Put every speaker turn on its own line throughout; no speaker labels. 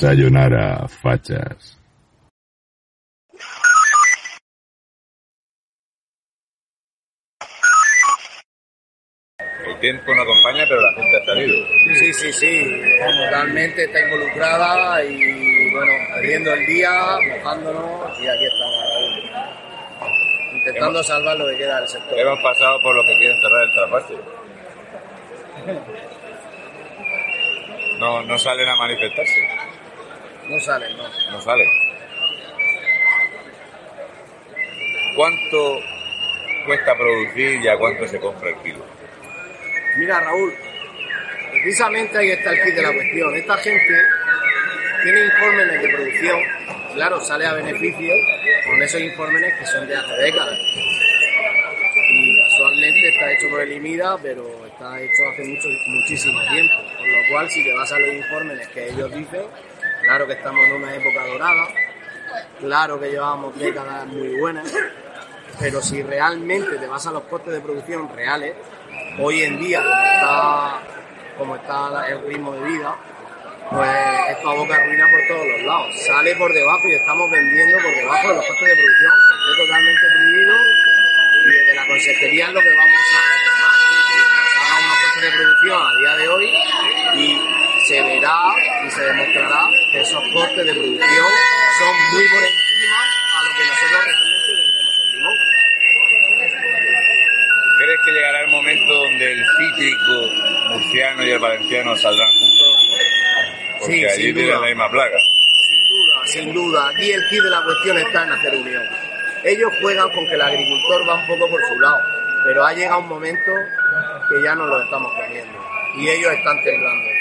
Sayonara, fachas.
El tiempo no acompaña, pero la gente ha salido.
Sí, sí, sí, totalmente está involucrada y bueno, perdiendo el día, mojándonos y aquí estamos. Intentando
Hemos-
salvar lo que queda del sector.
Hemos pasado por los que quieren cerrar el trasvase. No, no salen a manifestarse,
No salen, no.
no salen. ¿Cuánto cuesta producir y a cuánto se compra el kilo?
Mira, Raúl, precisamente ahí está el kit de la cuestión. Esta gente tiene informes de producción, claro, sale a beneficio con esos informes que son de hace décadas. Y casualmente está hecho por el IMIDA, pero está hecho hace mucho, muchísimo tiempo. Por lo cual, si te vas a los informes que ellos dicen, claro que estamos en una época dorada, claro que llevábamos décadas muy buenas, pero si realmente te vas a los costes de producción reales, hoy en día, como está, el ritmo de vida, pues esto aboca ruina por todos los lados. Sale por debajo y estamos vendiendo por debajo de los costes de producción, que esté totalmente prohibido y desde la consejería es lo que vamos a reclamar. Nos unos costes de producción a día de hoy y se verá y se demostrará que esos costes de producción son muy por encima a lo que nosotros realmente vendemos el limón.
¿Crees que llegará el momento donde el cítrico murciano y el valenciano saldrán juntos? Porque
Sí,
allí
sin
tienen
duda.
la misma plaga.
Sin duda, sin duda. Aquí el kit de la cuestión está en hacer unión. Ellos juegan con que el agricultor va un poco por su lado, pero ha llegado un momento que ya no lo estamos comiendo. Y ellos están temblando.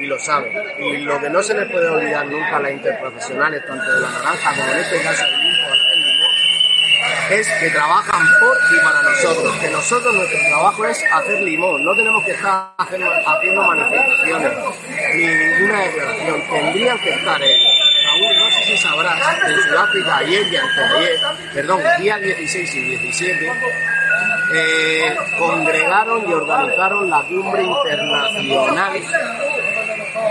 Y lo saben. Y lo que no se les puede olvidar nunca a las interprofesionales, tanto de la naranja como en este caso del es que trabajan por y para nosotros. Que nosotros nuestro trabajo es hacer limón. No tenemos que estar haciendo, haciendo manifestaciones ni ninguna declaración. Tendrían que estar ellos. Raúl, no sé si sabrás, en Sudáfrica ayer y anteayer, perdón, día 16 y 17, eh, congregaron y organizaron la cumbre internacional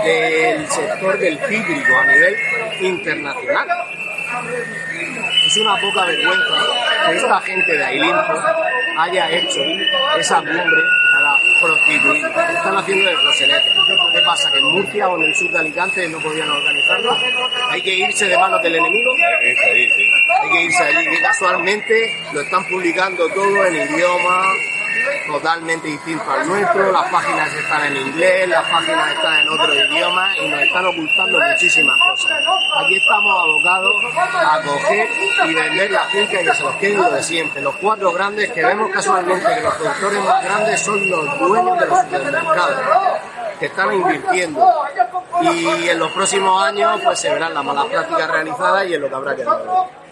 del sector del cítrico a nivel internacional. Es una poca vergüenza que esta gente de Ailinto haya hecho esa cumbre para prostituir. Están haciendo de proselete. ¿Qué pasa? ¿Que en Murcia o en el sur de Alicante no podían organizarlo? ¿Hay que irse de manos del enemigo?
Hay que irse ahí, sí.
Hay que irse allí. Casualmente lo están publicando todo en idioma totalmente distinto al nuestro, las páginas están en inglés, las páginas están en otro idioma y nos están ocultando muchísimas cosas. Aquí estamos abocados a coger y vender la finca y que se los queden lo de siempre. Los cuatro grandes que vemos casualmente que los productores más grandes son los dueños de los supermercados que están invirtiendo y en los próximos años pues se verán las malas prácticas realizadas y en lo que habrá que ver.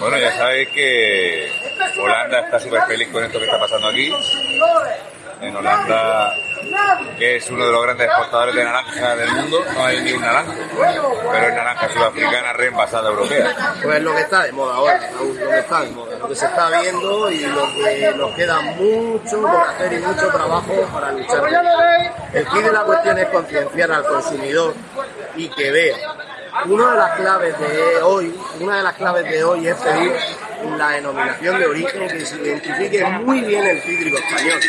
Bueno, ya sabéis que Holanda está súper feliz con esto que está pasando aquí. En Holanda, que es uno de los grandes exportadores de naranja del mundo, no hay ni un naranja, pero es naranja sudafricana reenvasada europea.
Pues lo que está de moda ahora, lo que está de moda, lo que se está viendo y lo que nos queda mucho por hacer y mucho trabajo para luchar. El key de la cuestión es concienciar al consumidor y que vea una de las claves de hoy, una de las claves de hoy es pedir la denominación de origen que se identifique muy bien el cítrico español.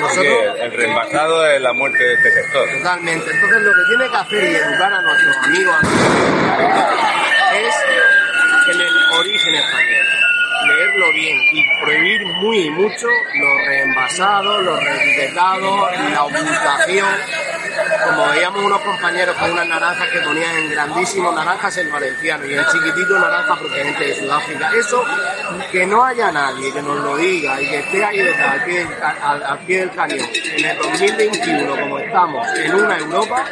Nosotros, el, el es la muerte de este sector.
Totalmente. Entonces lo que tiene que hacer y educar a nuestros amigos es en el origen español. Leerlo bien y prohibir muy mucho los reenvasados, los reetiquetados, la ocultación como veíamos unos compañeros con unas naranjas que ponían en grandísimo naranjas el valenciano y el chiquitito naranja procedente de Sudáfrica. Eso, que no haya nadie que nos lo diga y que esté ahí detrás, al pie, al, al pie del cañón, en el 2021 como estamos en una Europa,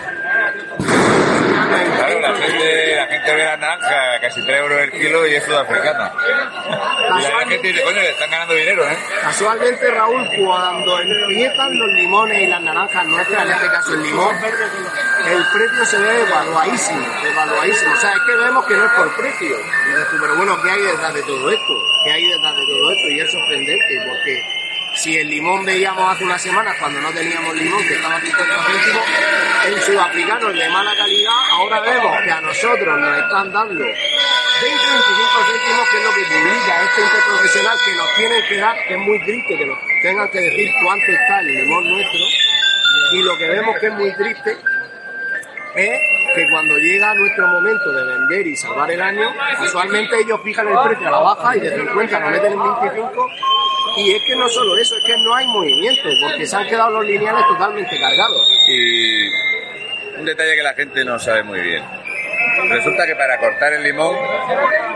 Claro, la gente, la gente ve la naranja casi 3 euros el kilo y es sudafricana. Y la gente dice, coño, le están ganando dinero, ¿eh?
Casualmente, Raúl, cuando empiezan los limones y las naranjas nuestras, en este caso el limón, el precio se ve evaluadísimo, evaluadísimo. O sea, es que vemos que no es por precio. Pero bueno, ¿qué hay detrás de todo esto? ¿Qué hay detrás de todo esto? Y es sorprendente, porque si el limón veíamos hace unas semanas cuando no teníamos limón, que estaba a 50 céntimos, el sudafricano de mala calidad, ahora vemos que a nosotros nos están dando 20 25 céntimos, que es lo que publica este interprofesional que nos tienen que dar, que es muy triste que nos tengan que decir cuánto está el limón nuestro, y lo que vemos que es muy triste es que cuando llega nuestro momento de vender y salvar el año, casualmente ellos fijan el precio a la baja y de 50 nos meten en 25 y es que no solo eso, es que no hay movimiento, porque se han quedado los lineales totalmente cargados.
Y un detalle que la gente no sabe muy bien. Resulta que para cortar el limón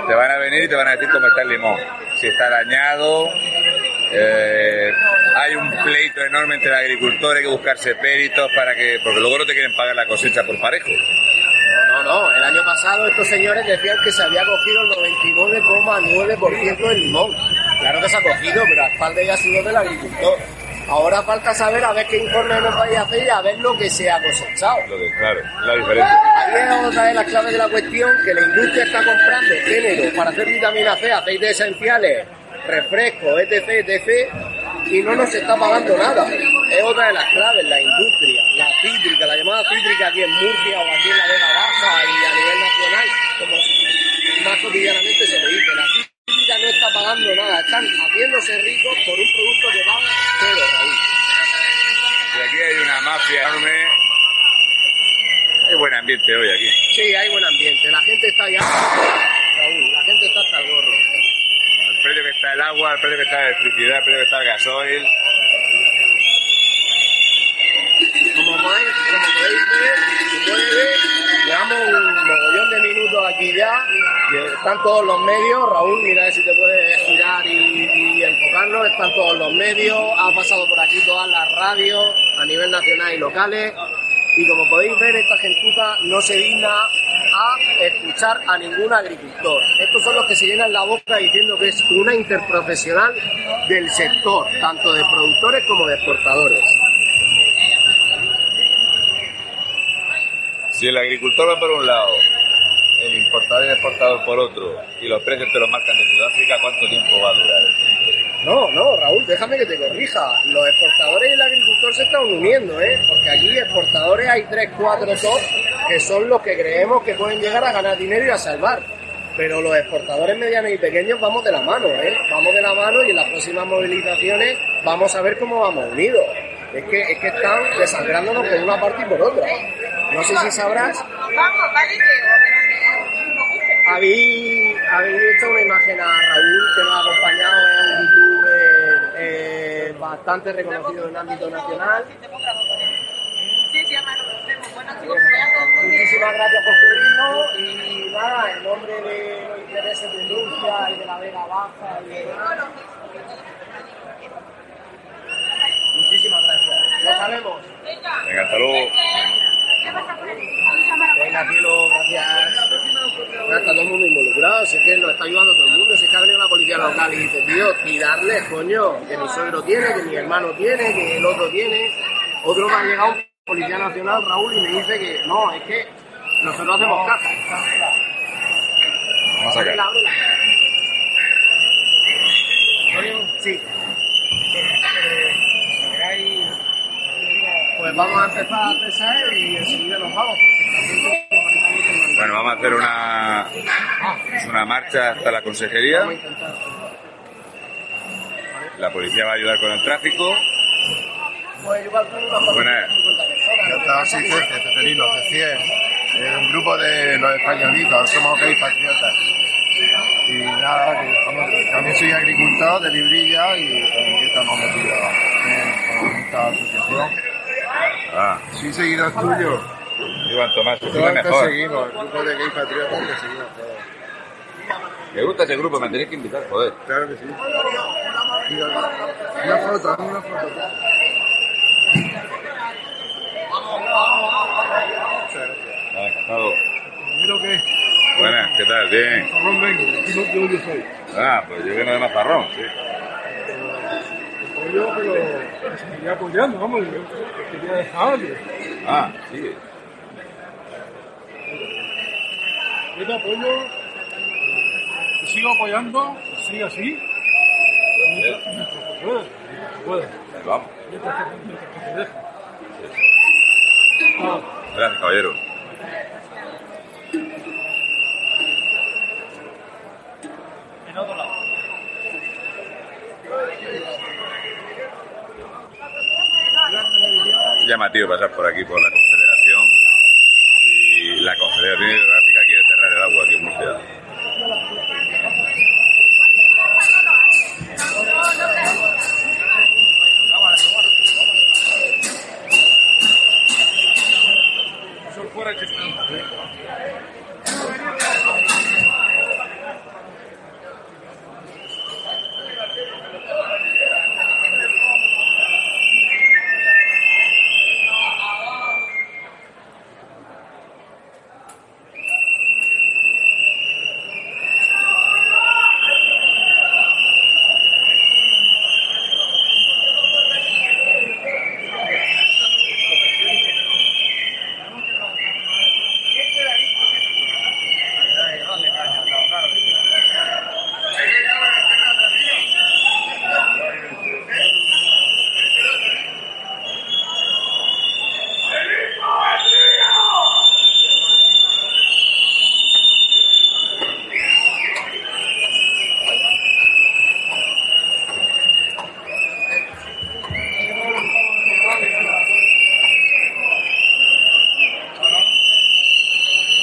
te van a venir y te van a decir cómo está el limón. Si está dañado, eh, hay un pleito enorme entre los agricultores, hay que buscarse peritos para que, porque luego no te quieren pagar la cosecha por parejo.
No, no, no. El año pasado estos señores decían que se había cogido el 99,9% del limón. Claro que se ha cogido, pero a espalda ya ha sido del agricultor. Ahora falta saber a ver qué informe nos vais a hacer y a ver lo que se ha cosechado.
Lo que, claro, la diferencia.
Ahí es otra de las claves de la cuestión, que la industria está comprando género para hacer vitamina C, aceites esenciales, refrescos, etc, etc, y no nos está pagando nada. Es otra de las claves, la industria, la cítrica, la llamada cítrica aquí en Murcia o aquí en la Vega Baja y a nivel nacional, como más cotidianamente se le dice. La cítrica no está pagando nada, están haciéndose ricos por un producto que paga cero, Raúl.
Y aquí hay una mafia enorme. Hay buen ambiente hoy aquí.
Sí, hay buen ambiente, la gente está ya... Raúl, la gente está hasta el gorro.
El precio que está el agua, el precio que está la electricidad, el precio que está el gasoil.
Como podéis, como podéis ver, se puede ver, llevamos un mogollón de minutos aquí ya, están todos los medios, Raúl, mira si te puedes girar y, y enfocarnos, están todos los medios, ha pasado por aquí todas las radios a nivel nacional y locales, y como podéis ver, esta gentuza no se digna a escuchar a ningún agricultor. Estos son los que se llenan la boca diciendo que es una interprofesional del sector, tanto de productores como de exportadores.
Si el agricultor va por un lado, el importador y el exportador por otro, y los precios te los marcan de Sudáfrica, ¿cuánto tiempo va a durar eso?
No, no, Raúl, déjame que te corrija. Los exportadores y el agricultor se están uniendo, ¿eh? Porque aquí exportadores hay 3, 4 top que son los que creemos que pueden llegar a ganar dinero y a salvar. Pero los exportadores medianos y pequeños vamos de la mano, ¿eh? Vamos de la mano y en las próximas movilizaciones vamos a ver cómo vamos unidos. Es que, es que están desangrándonos por una parte y por otra. No sé si sabrás. Habéis, habéis hecho una imagen a Raúl que nos ha acompañado en un youtuber eh, bastante reconocido en el ámbito nacional. Muchísimas gracias por cubrirnos y nada, en nombre de los intereses de Industria y de la Vega Baja y de... Muchísimas gracias. Lo sabemos.
Venga, hasta luego.
Venga, cielo, gracias. Está todo el mundo involucrado, si es que nos está ayudando todo el mundo, si es que ha venido la policía local y dice, tío, tirarles, coño, que mi suegro tiene, que mi hermano tiene, que el otro tiene. Otro me ha llegado un policía nacional, Raúl, y me dice que no, es que nosotros hacemos caja.
Vamos a sacar.
Sí. Pues vamos a empezar a pesar y enseguida nos vamos.
Bueno, vamos a hacer una, una marcha hasta la consejería. La policía va a ayudar con el tráfico.
Pues igual tú unas
Buenas.
50 personas.
Yo estaba así, Cece, Ceferino, C100, eh, un grupo de los españolitos, somos gays patriotas. Y nada, también soy agricultor de Librilla y también estamos metidos en, con esta asociación.
Ah,
Sí, seguidor tuyo.
Iván Tomás,
te
mejor.
seguimos, el grupo de gays patriotas te seguimos todos.
Me gusta ese grupo, me tenéis que invitar, joder.
Claro que sí. Mira, Una foto, una foto.
Nada, encantado.
Mira que
Buenas, ¿qué tal? Bien.
Vengo, soy.
Ah, pues yo vengo de Mazarrón, sí.
Yo, pero seguía apoyando, vamos, yo quería dejarle.
Ah, sí.
Yo te apoyo, te sigo apoyando, sigue así. Mientras que pueda, mientras que pueda,
Vamos.
mientras que, mientras que te deje. Ah,
Gracias, caballero. Llamativo pasar por aquí por la Confederación y la Confederación Hidrográfica quiere cerrar el agua aquí en Murcia.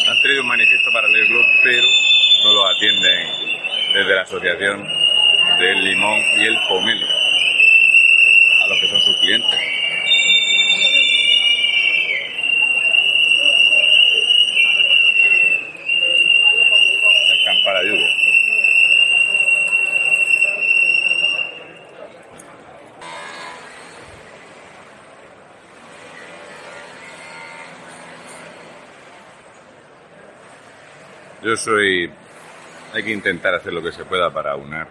Han traído un manifiesto para el Club, pero no lo atienden desde la Asociación del Limón y el Pomelo, a los que son sus clientes. La escampada lluvia. Yo soy... Hay que intentar hacer lo que se pueda para unar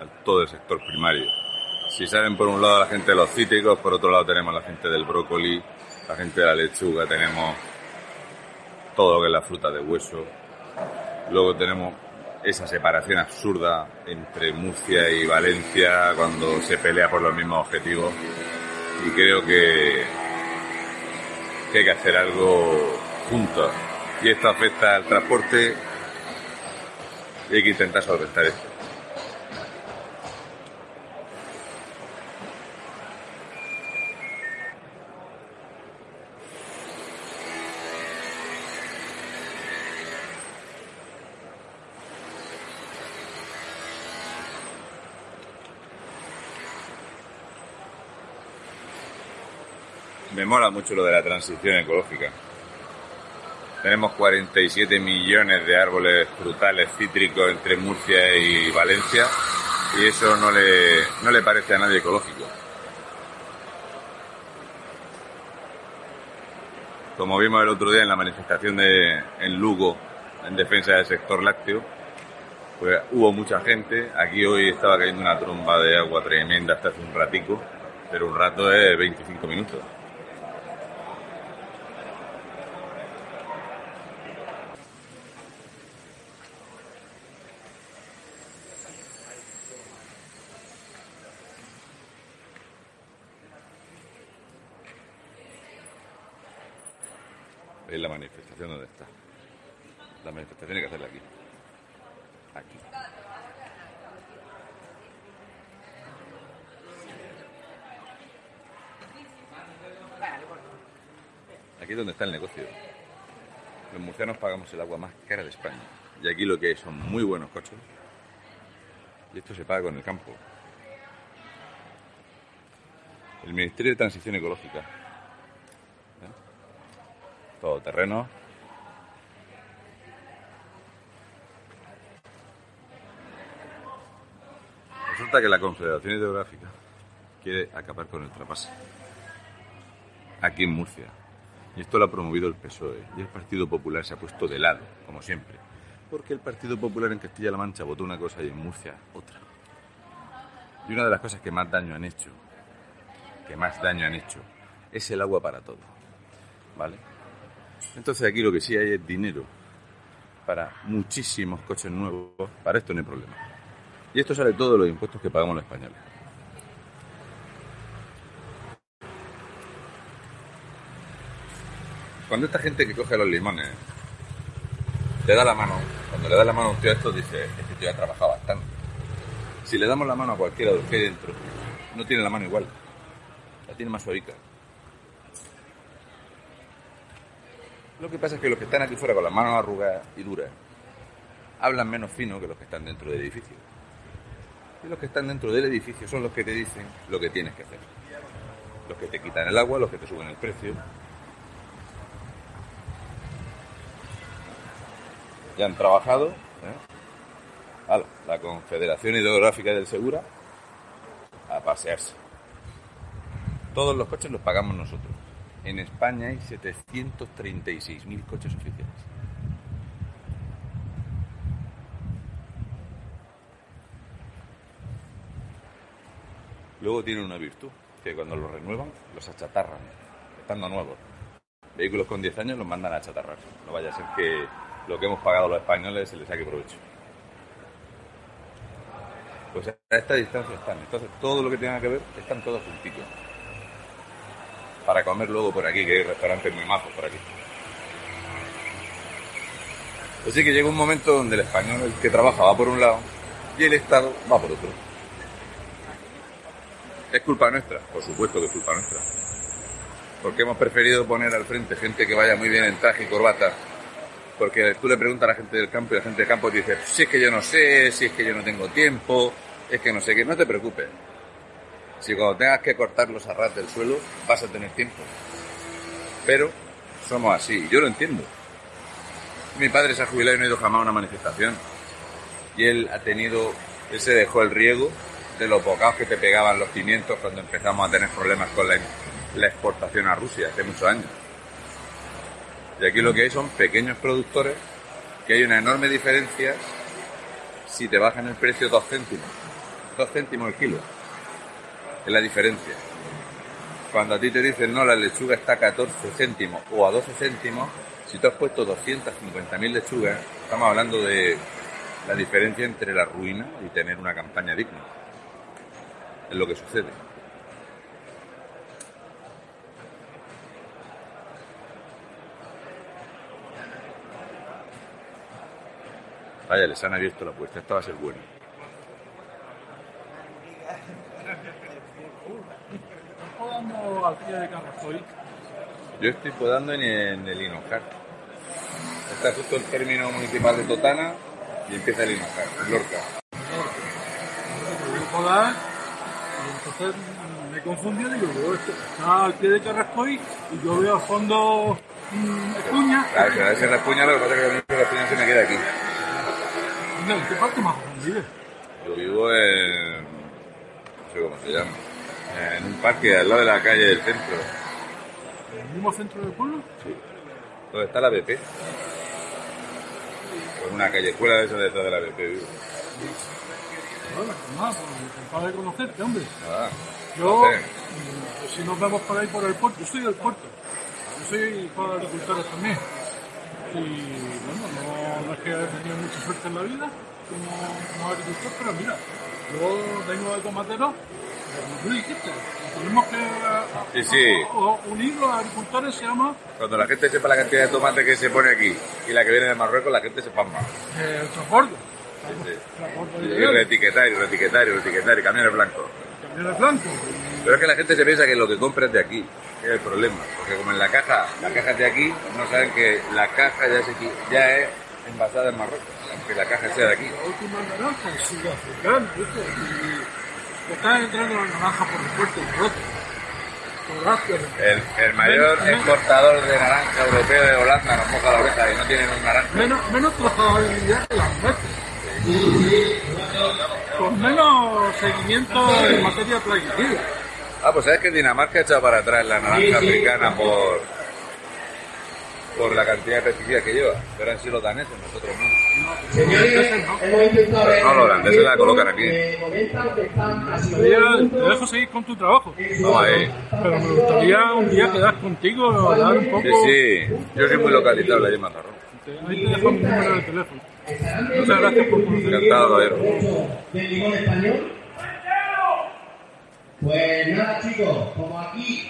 a todo el sector primario. Si saben, por un lado la gente de los cítricos, por otro lado tenemos la gente del brócoli, la gente de la lechuga, tenemos todo lo que es la fruta de hueso. Luego tenemos esa separación absurda entre Murcia y Valencia cuando se pelea por los mismos objetivos. Y creo que, que hay que hacer algo juntos. Y esto afecta al transporte y hay que intentar solventar esto. Me mola mucho lo de la transición ecológica. Tenemos 47 millones de árboles frutales cítricos entre Murcia y Valencia y eso no le, no le parece a nadie ecológico. Como vimos el otro día en la manifestación de, en Lugo en defensa del sector lácteo, pues hubo mucha gente. Aquí hoy estaba cayendo una tromba de agua tremenda hasta hace un ratico, pero un rato es 25 minutos. Es la manifestación donde está. La manifestación hay que hacerla aquí. Aquí. Aquí es donde está el negocio. Murcianos pagamos el agua más cara de España. Y aquí lo que hay son muy buenos coches. Y esto se paga con el campo. El Ministerio de Transición Ecológica. ¿eh? Todo terreno. Resulta que la Confederación Hidrográfica quiere acabar con el trapase. Aquí en Murcia. Y esto lo ha promovido el PSOE. Y el Partido Popular se ha puesto de lado, como siempre. Porque el Partido Popular en Castilla-La Mancha votó una cosa y en Murcia otra. Y una de las cosas que más daño han hecho, que más daño han hecho, es el agua para todo. ¿Vale? Entonces aquí lo que sí hay es dinero para muchísimos coches nuevos. Para esto no hay problema. Y esto sale todo de los impuestos que pagamos los españoles. Cuando esta gente que coge los limones te da la mano, cuando le da la mano a un tío a esto, dice, este tío ha trabajado bastante. Si le damos la mano a cualquiera de los que hay dentro, no tiene la mano igual. La tiene más suavica. Lo que pasa es que los que están aquí fuera con las manos arrugadas y duras hablan menos fino que los que están dentro del edificio. Y los que están dentro del edificio son los que te dicen lo que tienes que hacer. Los que te quitan el agua, los que te suben el precio. Ya han trabajado. ¿eh? Ala, la Confederación Hidrográfica del Segura a pasearse. Todos los coches los pagamos nosotros. En España hay 736.000 coches oficiales. Luego tienen una virtud, que cuando los renuevan, los achatarran, estando nuevos. Vehículos con 10 años los mandan a achatarrar. No vaya a ser que lo que hemos pagado los españoles se les saque provecho. Pues a esta distancia están. Entonces todo lo que tenga que ver están todos juntitos. Para comer luego por aquí, que hay restaurantes muy majos por aquí. Así que llega un momento donde el español, que trabaja, va por un lado y el Estado va por otro. ¿Es culpa nuestra? Por supuesto que es culpa nuestra. Porque hemos preferido poner al frente gente que vaya muy bien en traje y corbata. Porque tú le preguntas a la gente del campo y la gente del campo te dice, si es que yo no sé, si es que yo no tengo tiempo, es que no sé qué, no te preocupes. Si cuando tengas que cortar los arras del suelo, vas a tener tiempo. Pero somos así, yo lo entiendo. Mi padre se ha jubilado y no ha ido jamás a una manifestación. Y él ha tenido, él se dejó el riego de los bocados que te pegaban los pimientos cuando empezamos a tener problemas con la, la exportación a Rusia hace muchos años. Y aquí lo que hay son pequeños productores, que hay una enorme diferencia si te bajan el precio dos céntimos. Dos céntimos el kilo. Es la diferencia. Cuando a ti te dicen, no, la lechuga está a 14 céntimos o a 12 céntimos, si tú has puesto 250.000 lechugas, estamos hablando de la diferencia entre la ruina y tener una campaña digna. Es lo que sucede. Vaya, les han abierto la puerta. Esta va a ser buena.
podando al pie de Carrazoy?
Yo estoy podando en, el Hinojar. Está justo el término municipal de Totana y empieza el Hinojar, el Lorca.
podar Y entonces me confundí y digo, yo, está al pie de Carrascoy y yo veo al fondo mm, Escuña.
Claro, que a veces Raspuña, lo que pasa es que a mí Raspuña se me queda aquí.
¿En qué parte más vives?
Yo vivo en. no sé cómo se llama. En un parque al lado de la calle del centro.
¿En el mismo centro del pueblo?
¿Dónde está la BP? Por una callejuela de esa detrás de la BP vivo.
Bueno, pues nada, pues de conocerte, hombre.
Ah,
Yo, mm, si nos vemos por ahí por el puerto, yo soy del puerto. Yo soy de agricultores también. Y bueno, no, no es que haya tenido mucha suerte en la vida como, agricultor, pero mira, yo vengo de tomateros, como tú dijiste, tenemos que
Sí, sí.
o- unir los agricultores se llama
Cuando la gente sepa la cantidad de tomate que se pone aquí y la que viene de Marruecos, la gente se pasma.
eh, el transbordo.
Sí, sí.
Transbordo
Y
ilegal,
reetiquetar, y reetiquetar, y reetiquetar, y camiones blancos.
camiones blancos.
Pero es que la gente se piensa que lo que compra es de aquí, que es el problema. Porque como en la caja, la caja es de aquí, no saben que la caja ya es, ya es envasada en Marruecos, aunque la caja sea de aquí.
La última naranja es sudafricana, ¿viste? Y están entrando las naranjas por el puerto Asia.
El, el mayor
Menos-
exportador de naranja europeo de Holanda nos moja la oreja y no tienen un naranja.
Menos, menos trazabilidad que las nuestras. Con menos seguimiento en materia plaguicida.
Ah, pues sabes que Dinamarca ha echado para atrás la naranja africana por, por la cantidad de pesticidas que lleva. Pero han sido los daneses, nosotros no.
Señores, hemos intentado ver.
No, los holandeses la colocan aquí.
Todavía te dejo seguir con tu trabajo.
Vamos ahí.
Pero me gustaría un día quedar contigo, hablar un poco.
Sí, sí. Yo soy muy localizable allí en Mazarrón.
Ahí te dejo mi número de teléfono. Muchas gracias por conocerme.
Encantado,
del limón español. Pues nada, chicos, como aquí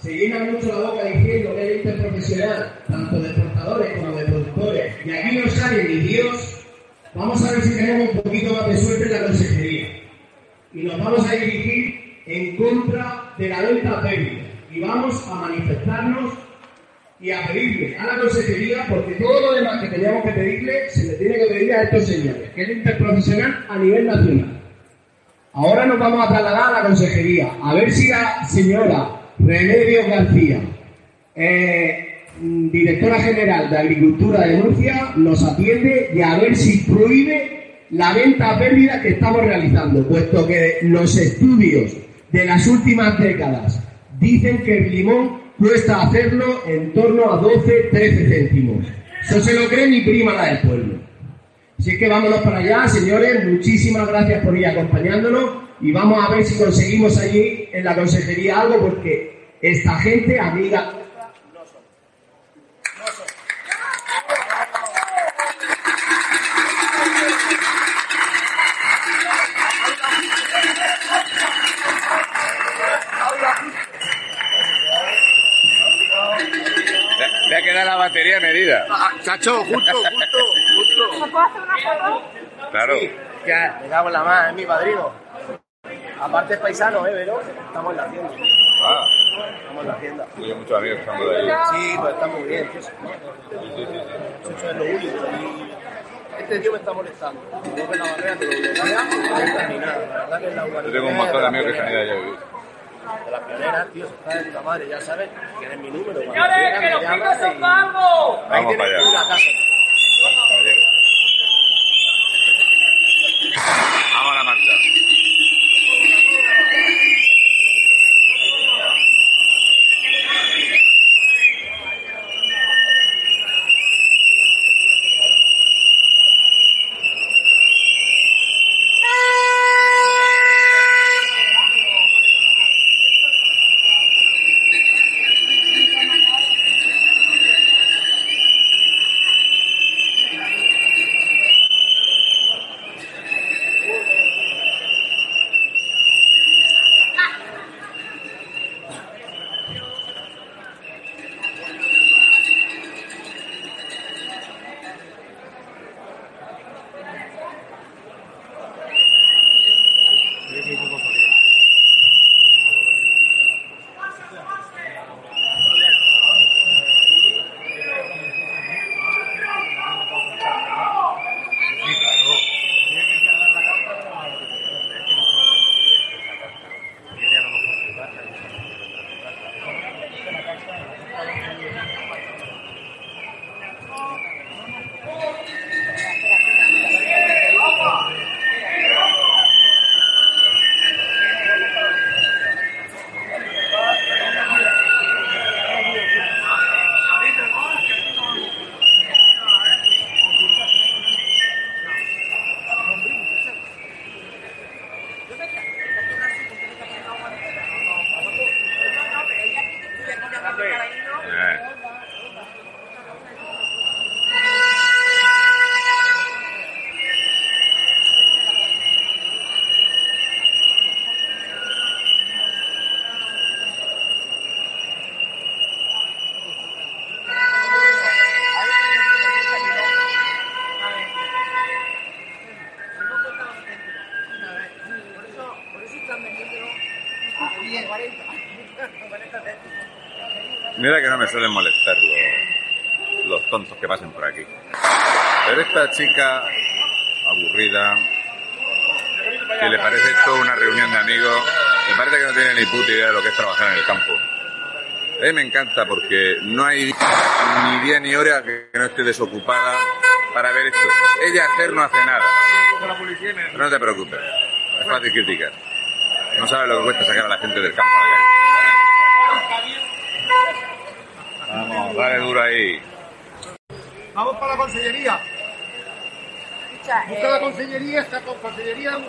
se llena mucho la boca diciendo que hay interprofesional, tanto de exportadores como de productores, y aquí no sale ni Dios, vamos a ver si tenemos un poquito más de suerte en la consejería. Y nos vamos a dirigir en contra de la venta pérdida. Y vamos a manifestarnos y a pedirle a la consejería, porque todo lo demás que teníamos que pedirle, se le tiene que pedir a estos señores, que es interprofesional a nivel nacional. Ahora nos vamos a trasladar a la consejería, a ver si la señora Remedios García, eh, mm, directora general de Agricultura de Murcia, nos atiende y a ver si prohíbe la venta a pérdida que estamos realizando, puesto que los estudios de las últimas décadas dicen que el limón cuesta hacerlo en torno a 12-13 céntimos. Eso se lo cree mi prima la del pueblo. Así que vámonos para allá, señores. Muchísimas gracias por ir acompañándonos y vamos a ver si conseguimos allí en la consejería algo porque esta gente, amiga.
Le, ha quedado la batería medida.
Ah, chacho, justo, justo, justo.
Claro.
Ya, me cago en la más, es mi padrino. Aparte es paisano, ¿eh, Vero? Estamos en la hacienda.
Ah,
Estamos en la hacienda.
yo tengo muchos amigos que son de allí.
Sí, pues está muy bien. Eso es lo único. Este tío me está molestando. No que la barrera te lo bloquea, no entra ni nada. La verdad que es la
Yo tengo un montón de amigos que han ido allá.
De las pioneras, tío, se está de puta madre, ya sabes, tienes mi número.
Señores, que
me
los picos son pagos.
Ahí
Vamos
tienes
para allá.
una casa.
Mira que no me suelen molestar los, tontos que pasen por aquí. Pero esta chica aburrida, que le parece esto una reunión de amigos, me parece que no tiene ni puta idea de lo que es trabajar en el campo. A mí me encanta porque no hay ni día ni hora que no esté desocupada para ver esto. Ella hacer no hace nada. Pero no te preocupes, es fácil criticar. No sabes lo que cuesta sacar a la gente del campo a la calle. Vamos, dale duro ahí.
Vamos para la consellería.
Escucha,
Busca la
eh,
consellería, está con consellería.
No,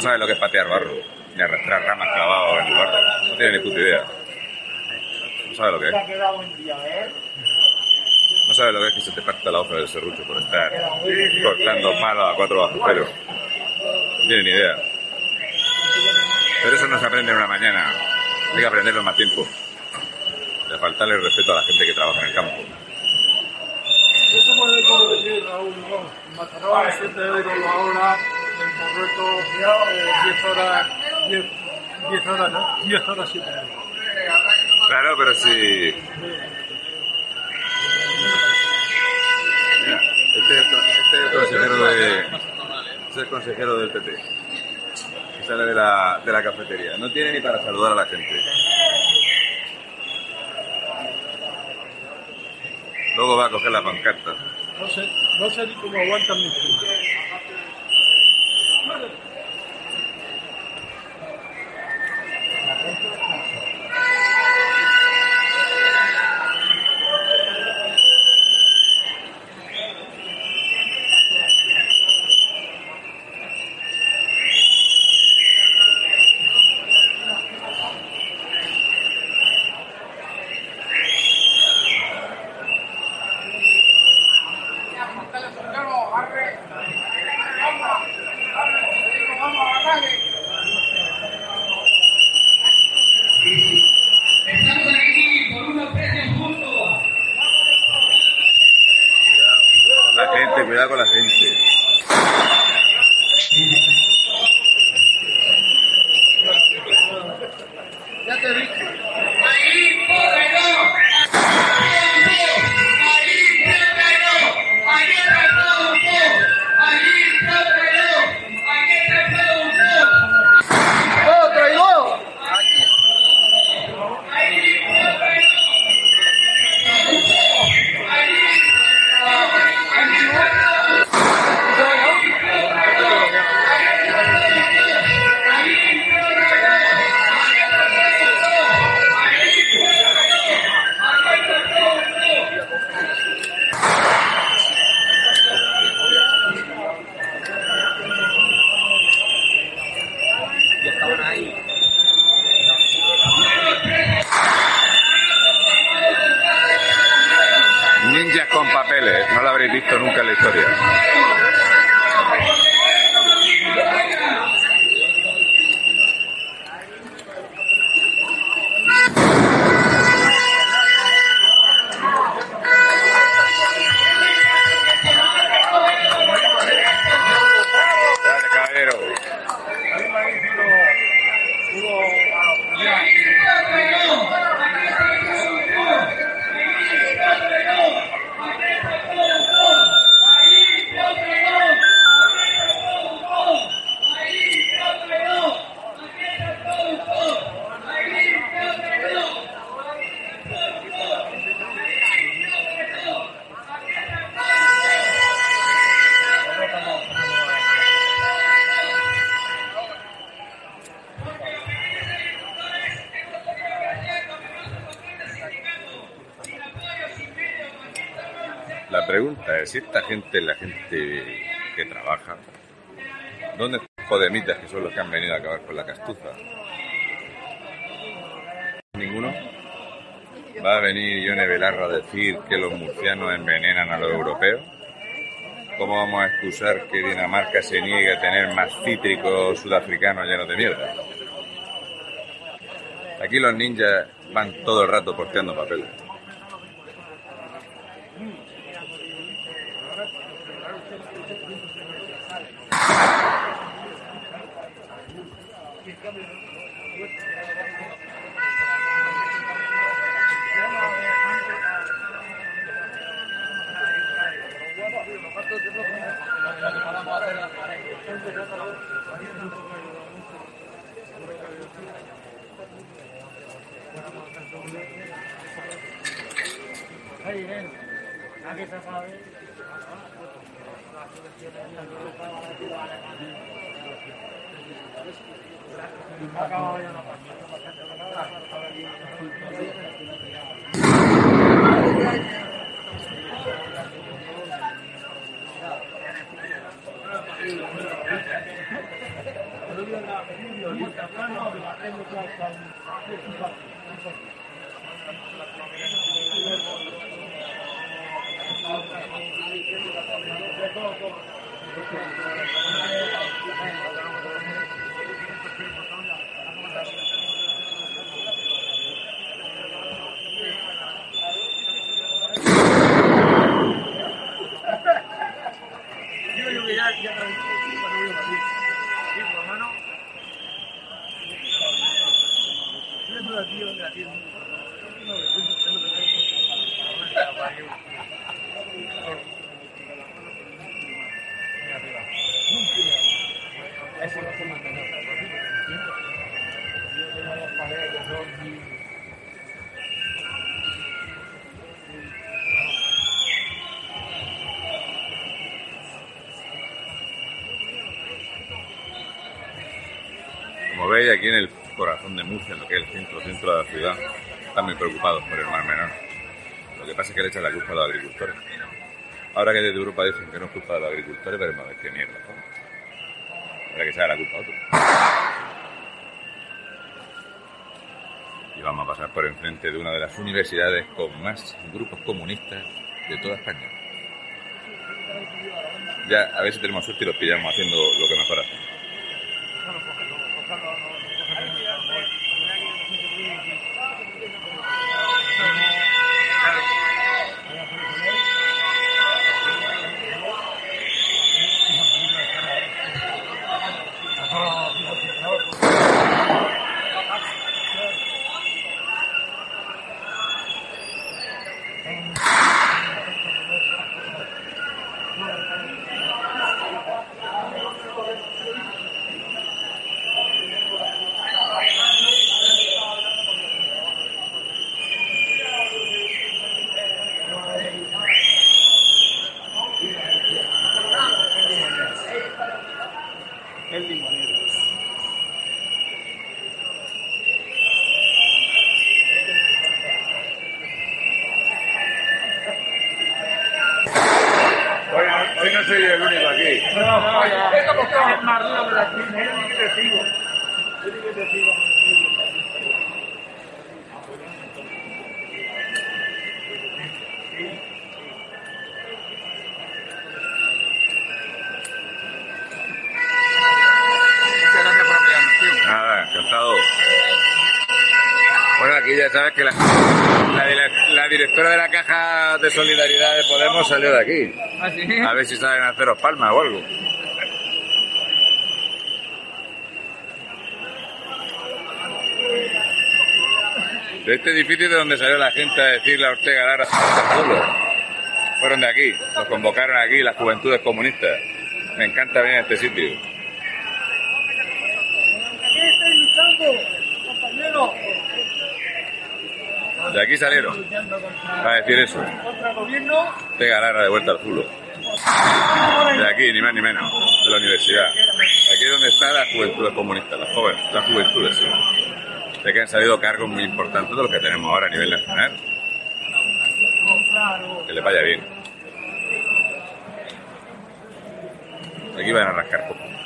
No sabe lo que es patear barro, ni arrastrar ramas clavadas en el barro. No tiene ni puta idea. No sabe lo que es. No sabe lo que es que se te parta la hoja del serrucho por estar cortando palos a cuatro agujeros. No tiene ni idea. Pero eso no se aprende en una mañana. Hay que aprenderlo en más tiempo. De faltarle el respeto a la gente que trabaja en el campo.
Eso puede decir Raúl, Mataró 7 euros la hora, en Marruecos eh, 10 horas, 10, 10 horas, ¿no? 10 horas 7 euros.
Claro, pero si... Mira, este es, este es el consejero de... Este es el consejero del PP. Que sale de la, de la cafetería. No tiene ni para saludar a la gente. Luego va a coger la pancarta.
No sé, no sé ni cómo aguantan mis primos.
Si esta gente la gente que trabaja, ¿dónde están podemitas que son los que han venido a acabar con la castuza? ¿Ninguno? ¿Va a venir Ione Belarra a decir que los murcianos envenenan a los europeos? ¿Cómo vamos a excusar que Dinamarca se niegue a tener más cítricos sudafricanos llenos de mierda? Aquí los ninjas van todo el rato posteando papeles. Como Gracias. Aquí en el corazón de Murcia, en lo que es el centro, centro de la ciudad, están muy preocupados por el mar menor. Lo que pasa es que le echan la culpa a los agricultores. Ahora que desde Europa dicen que no es culpa de los agricultores, veremos a ver qué mierda. Habrá que echar la culpa a otro. Y vamos a pasar por enfrente de una de las universidades con más grupos comunistas de toda España. Ya, a ver si tenemos suerte y los pillamos haciendo lo que mejor hacen. Thank you. Este edificio de donde salió la gente a decirle a Ortega Lara culo. Fueron de aquí, nos convocaron aquí las juventudes comunistas. Me encanta venir a este sitio. De aquí salieron para decir eso. Ortega Lara de vuelta al culo. De aquí, ni más ni menos, de la universidad. Aquí es donde están las juventudes comunistas, las jóvenes, las juventudes. sí de que han salido cargos muy importantes de los que tenemos ahora a nivel nacional. Que les vaya bien. Aquí van a rascar poco.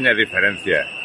Pequeñas diferencias.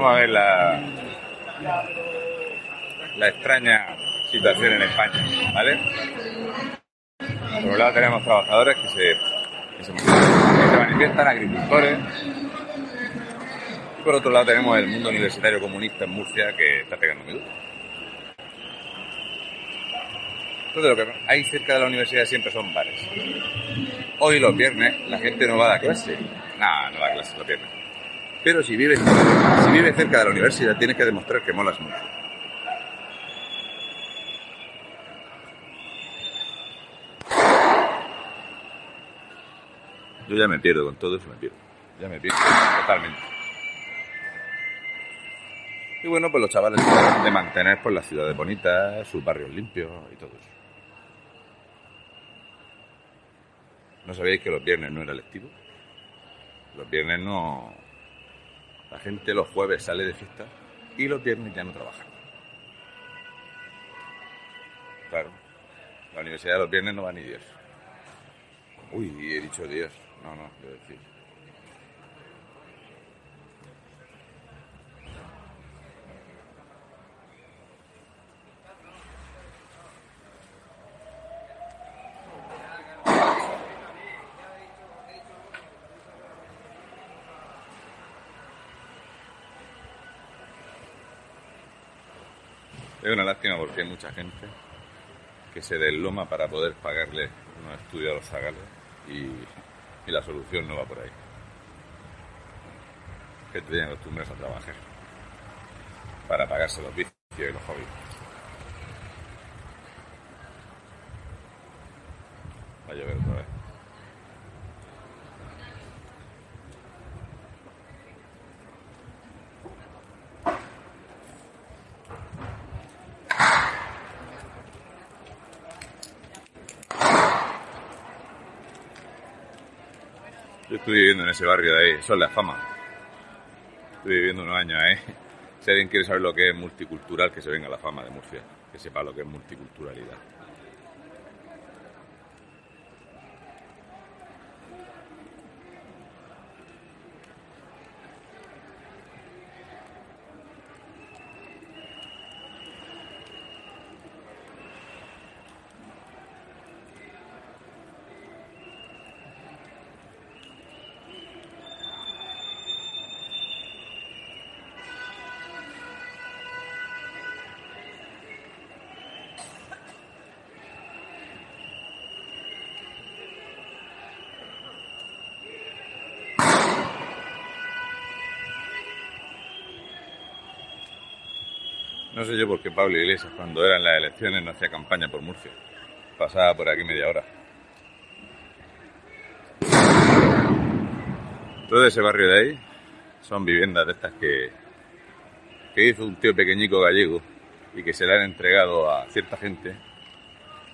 Vamos a ver la, la extraña situación en España, ¿vale? Por un lado tenemos trabajadores que se, que se, manifiestan, agricultores, y por otro lado tenemos el mundo universitario comunista en Murcia que está pegando muy duro. Entonces lo que hay cerca de la universidad siempre son bares. Hoy los viernes la gente no va a dar clase. No, no da clase los viernes. Pero si vives, si vives cerca de la universidad tienes que demostrar que molas mucho. Yo ya me pierdo con todo eso, me pierdo. Ya me pierdo totalmente. Y bueno, pues los chavales de mantener pues, las ciudades bonitas, sus barrios limpios y todo eso. ¿No sabíais que los viernes no era lectivo? Los viernes no... La gente los jueves sale de fiesta y los viernes ya no trabaja. Claro. La universidad los viernes no va ni Dios. Uy, he dicho Dios. No, no, debo decir. Es una lástima porque hay mucha gente que se desloma para poder pagarle unos estudios a los zagales y, la solución no va por ahí. Que te tienen acostumbrados a trabajar para pagarse los vicios y los hobbies. Va a llover otra vez. Yo estoy viviendo en ese barrio de ahí, eso es la fama. Estoy viviendo unos años ahí. Si alguien quiere saber lo que es multicultural, que se venga la fama de Murcia, que sepa lo que es multiculturalidad. No sé yo por qué Pablo Iglesias, cuando eran las elecciones, no hacía campaña por Murcia. Pasaba por aquí media hora. Todo ese barrio de ahí son viviendas de estas que, que hizo un tío pequeñico gallego y que se le han entregado a cierta gente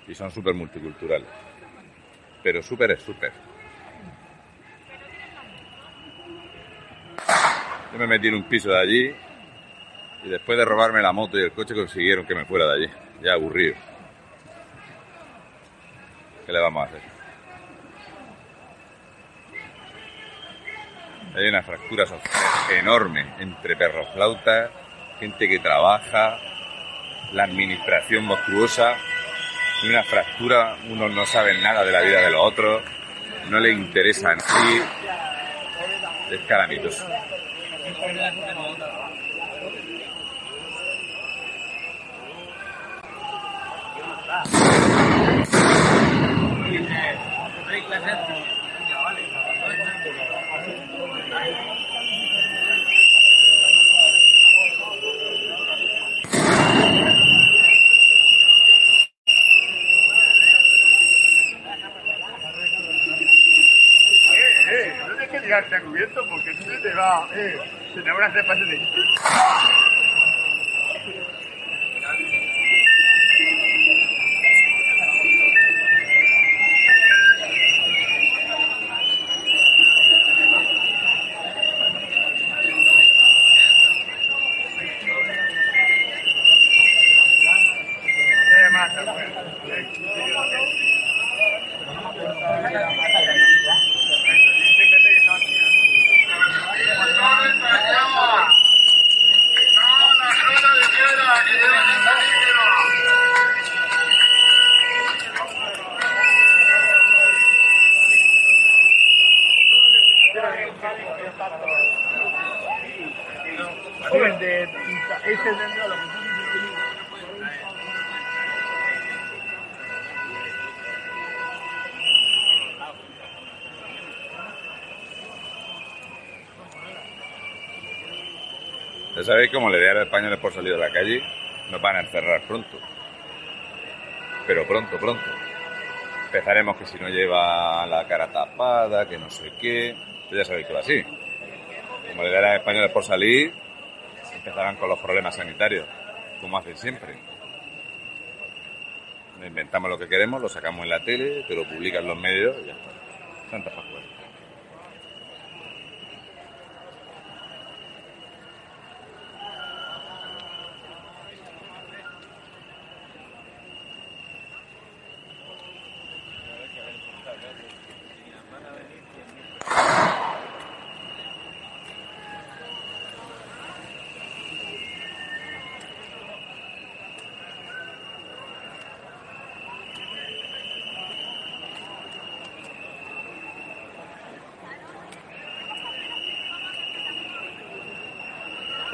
y son súper multiculturales. Pero súper es súper. Yo me metí en un piso de allí y después de robarme la moto y el coche consiguieron que me fuera de allí. Ya aburrido. ¿Qué le vamos a hacer? Hay una fractura social enorme entre perros flautas, gente que trabaja, la administración monstruosa, y una fractura, unos no saben nada de la vida de los otros, no les interesa en sí, es calamitoso.
Eh, eh, no dejes llegarte a cubierto porque se te va, eh, se te van a hacer pases de
sabéis cómo le dé a los españoles por salir a la calle, nos van a encerrar pronto. Pero pronto, pronto. Empezaremos que si no lleva la cara tapada, que no sé qué. Pues ya sabéis que va así. Como le dé a los españoles por salir, empezarán con los problemas sanitarios, como hacen siempre. Inventamos lo que queremos, lo sacamos en la tele, te lo publican los medios y ya está. Santa Pascual.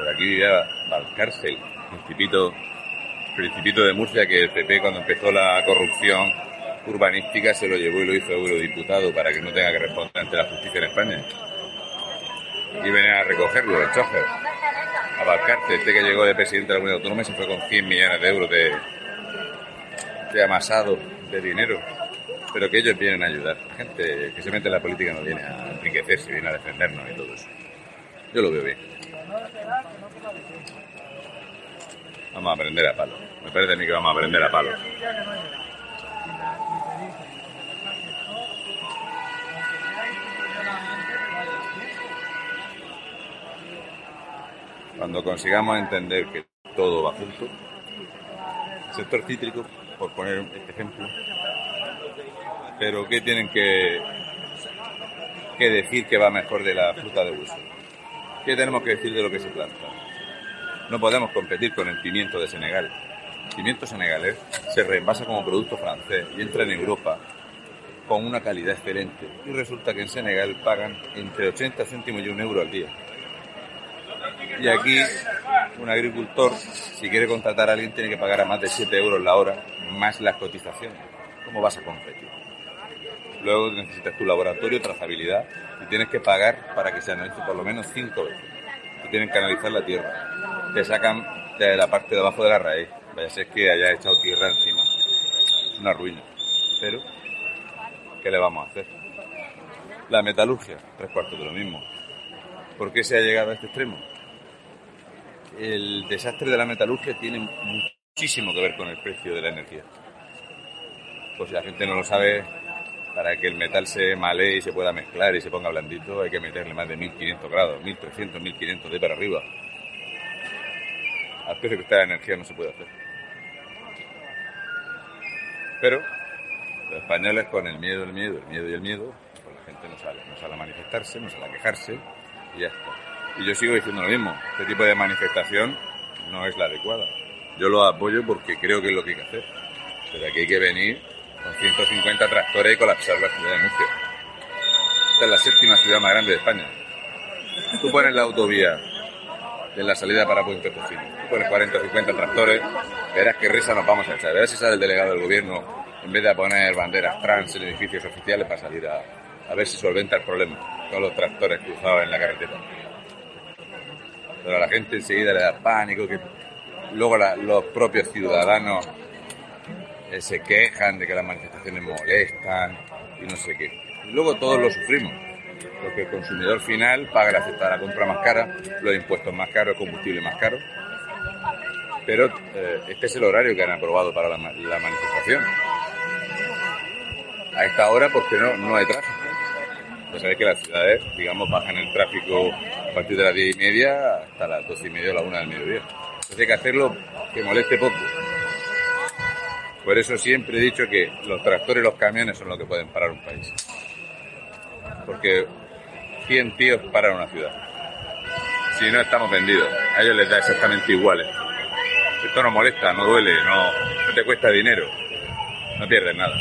Por aquí vivía Valcárcel, principito, principito de Murcia, que el PP cuando empezó la corrupción urbanística se lo llevó y lo hizo eurodiputado para que no tenga que responder ante la justicia en España. Y venía a recogerlo, el chofer. A Valcárcel, este que llegó de presidente de la Comunidad Autónoma y se fue con 100 millones de euros de, de amasado de dinero. Pero que ellos vienen a ayudar. La gente que se mete en la política no viene a enriquecerse, viene a defendernos y todo eso. Yo lo veo bien. Vamos a aprender a palo. Me parece a mí que vamos a aprender a palo. Cuando consigamos entender que todo va junto, el sector cítrico, por poner este ejemplo, pero ¿qué tienen que, que decir que va mejor de la fruta de uso? ¿Qué tenemos que decir de lo que se planta? No podemos competir con el pimiento de Senegal. El pimiento senegalés se reenvasa como producto francés y entra en Europa con una calidad excelente. Y resulta que en Senegal pagan entre 80 céntimos y un euro al día. Y aquí un agricultor, si quiere contratar a alguien, tiene que pagar a más de 7 euros la hora, más las cotizaciones. ¿Cómo vas a competir? Luego necesitas tu laboratorio, trazabilidad, y tienes que pagar para que se analice por lo menos 5 veces. Te tienen que analizar la tierra. Te sacan de la parte de abajo de la raíz. Vaya ser que haya echado tierra encima. Una ruina. Pero, ¿qué le vamos a hacer? La metalurgia, tres cuartos de lo mismo. ¿Por qué se ha llegado a este extremo? El desastre de la metalurgia tiene muchísimo que ver con el precio de la energía. Pues si la gente no lo sabe, para que el metal se malee y se pueda mezclar y se ponga blandito, hay que meterle más de 1500 grados, 1300, 1500 de para arriba. Al precio que está la energía no se puede hacer. Pero los españoles con el miedo, el miedo, el miedo y el miedo, pues la gente no sale, no sale a manifestarse, no sale a quejarse y ya está. Y yo sigo diciendo lo mismo, este tipo de manifestación no es la adecuada. Yo lo apoyo porque creo que es lo que hay que hacer. Pero aquí hay que venir con 150 tractores y colapsar la ciudad de Murcia. Esta es la séptima ciudad más grande de España. Tú pones la autovía de la salida para Puente Tocino, tú pones 40 o 50 tractores, verás qué risa nos vamos a echar. Verás si sale el delegado del gobierno en vez de poner banderas trans en edificios oficiales para salir a, ver si solventa el problema con los tractores cruzados en la carretera. Pero a la gente enseguida le da pánico, que luego los propios ciudadanos eh, se quejan de que las manifestaciones molestan y no sé qué. Luego todos lo sufrimos, porque el consumidor final paga la cesta de la compra más cara, los impuestos más caros, el combustible más caro. Pero eh, este es el horario que han aprobado para la, ma- la manifestación. A esta hora porque no, no hay tráfico. Ya sabéis que las ciudades, digamos, bajan el tráfico a partir de las 10 y media hasta las 12 y media o la 1 del mediodía. Entonces hay que hacerlo que moleste poco. Por eso siempre he dicho que los tractores y los camiones son los que pueden parar un país. Porque 100 tíos paran una ciudad. Si no estamos vendidos, a ellos les da exactamente igual. Esto. No molesta, no duele, no, no te cuesta dinero, no pierdes nada.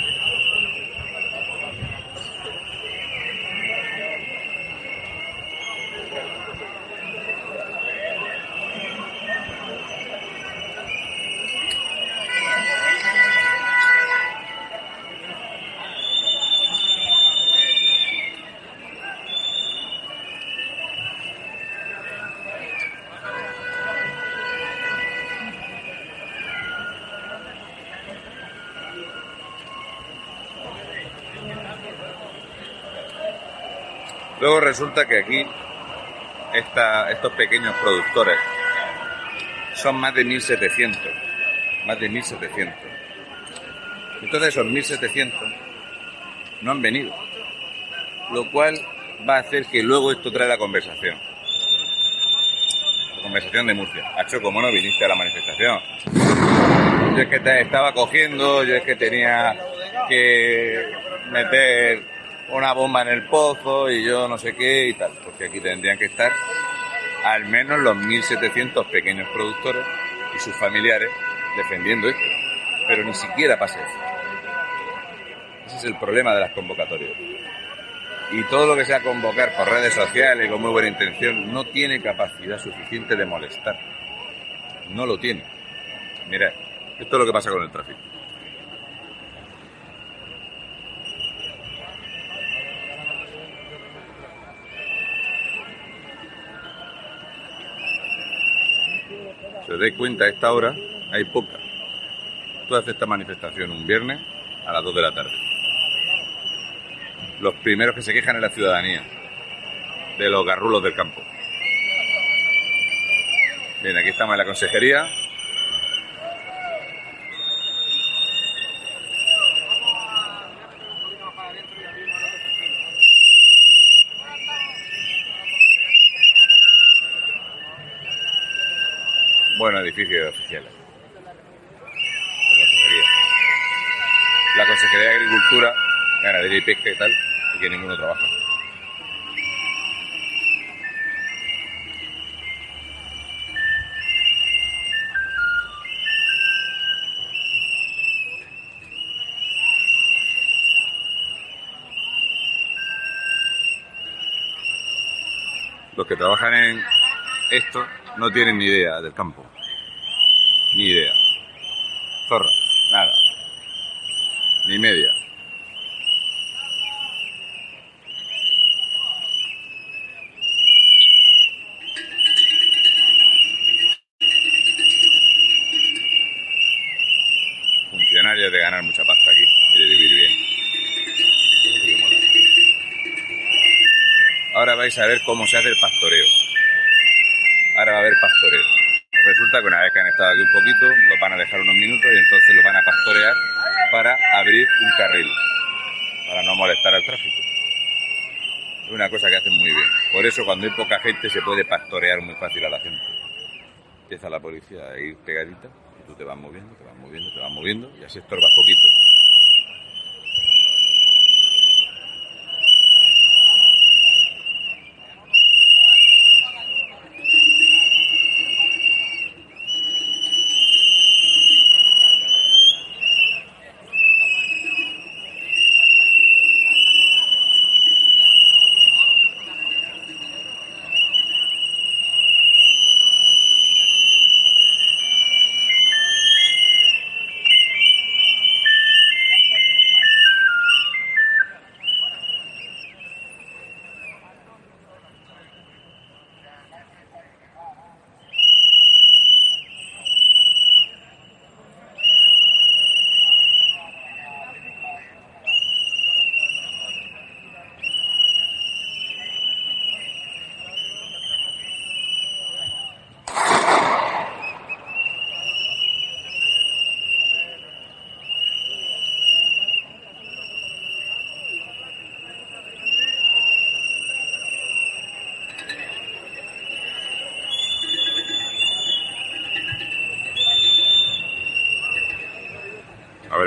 Luego resulta que aquí esta- estos pequeños productores son más de 1.700. Más de 1.700. Entonces esos 1.700 no han venido. Lo cual va a hacer que luego esto trae la conversación. La conversación de Murcia. Hacho, ¿cómo no viniste a la manifestación? Yo es que te estaba cogiendo, yo es que tenía que meter una bomba en el pozo y yo no sé qué y tal. Porque aquí tendrían que estar al menos los 1.700 pequeños productores y sus familiares defendiendo esto. Pero ni siquiera pasa eso. Ese es el problema de las convocatorias. Y todo lo que sea convocar por redes sociales con muy buena intención no tiene capacidad suficiente de molestar. No lo tiene. Mira, esto es lo que pasa con el tráfico. Os dais cuenta, a esta hora hay poca. Tú haces esta manifestación un viernes a las 2 de la tarde. Los primeros que se quejan es la ciudadanía, de los garrulos del campo. Bien, aquí estamos en la consejería. Bueno, edificio oficial. La consejería. La consejería de Agricultura, Ganadería y Pesca y tal, y que ninguno trabaja. Los que trabajan en esto no tienen ni idea del campo. Ni idea. Zorra. Nada. Ni media. Funcionario de ganar mucha pasta aquí y de vivir bien. Ahora vais a ver cómo se hace el pastoreo. Ahora va a haber pastoreo. Resulta que una vez que han estado aquí un poquito, los van a dejar unos minutos y entonces los van a pastorear para abrir un carril, para no molestar al tráfico. Es una cosa que hacen muy bien. Por eso cuando hay poca gente se puede pastorear muy fácil a la gente. Empieza la policía a ir pegadita y tú te vas moviendo, te vas moviendo, te vas moviendo y así estorbas poquito.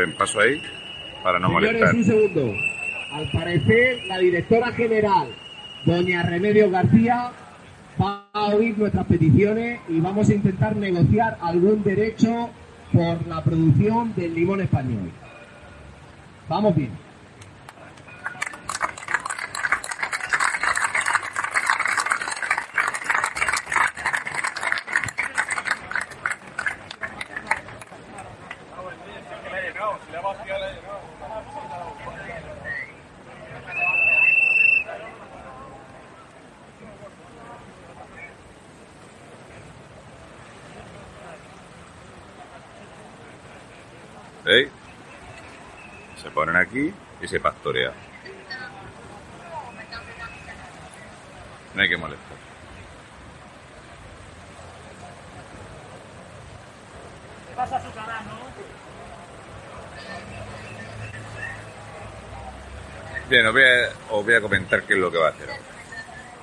Abren paso ahí para no
Señores,
molestar.
un segundo. Al parecer, la directora general, doña Remedios García, va a oír nuestras peticiones y vamos a intentar negociar algún derecho por la producción del limón español. Vamos bien.
¿Veis? Se ponen aquí y No hay que molestar.
Pasa su canal, ¿no?
Bien, os voy, a, a comentar qué es lo que va a hacer.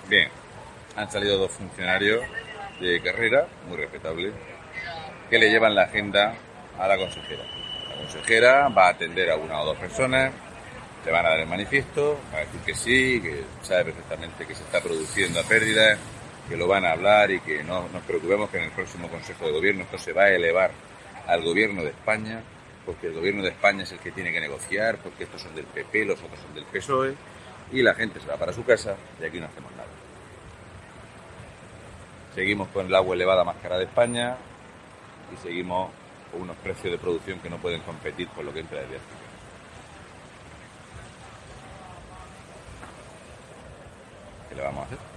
Bien, han salido dos funcionarios de carrera, muy respetables, que le llevan la agenda a la consejera. La consejera va a atender a una o dos personas, le van a dar el manifiesto, a decir que sí, que sabe perfectamente que se está produciendo a pérdidas, que lo van a hablar y que no nos preocupemos que en el próximo Consejo de Gobierno esto se va a elevar al Gobierno de España, porque el Gobierno de España es el que tiene que negociar, porque estos son del PP, los otros son del PSOE, y la gente se va para su casa y aquí no hacemos nada. Seguimos con el agua elevada más cara de España y seguimos con unos precios de producción que no pueden competir con lo que entra desde África. Le vamos a?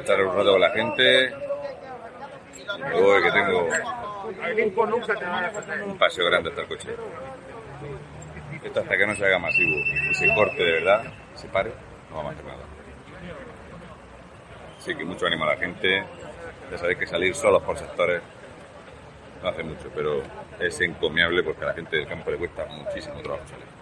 Estar un rato con la gente. Me voy que tengo un paseo grande hasta el coche. Esto hasta que no se haga masivo y se corte de verdad, se pare, no vamos a hacer nada. Así que mucho ánimo a la gente. Ya sabéis que salir solos por sectores no hace mucho, pero es encomiable porque a la gente del campo le cuesta muchísimo trabajo salir.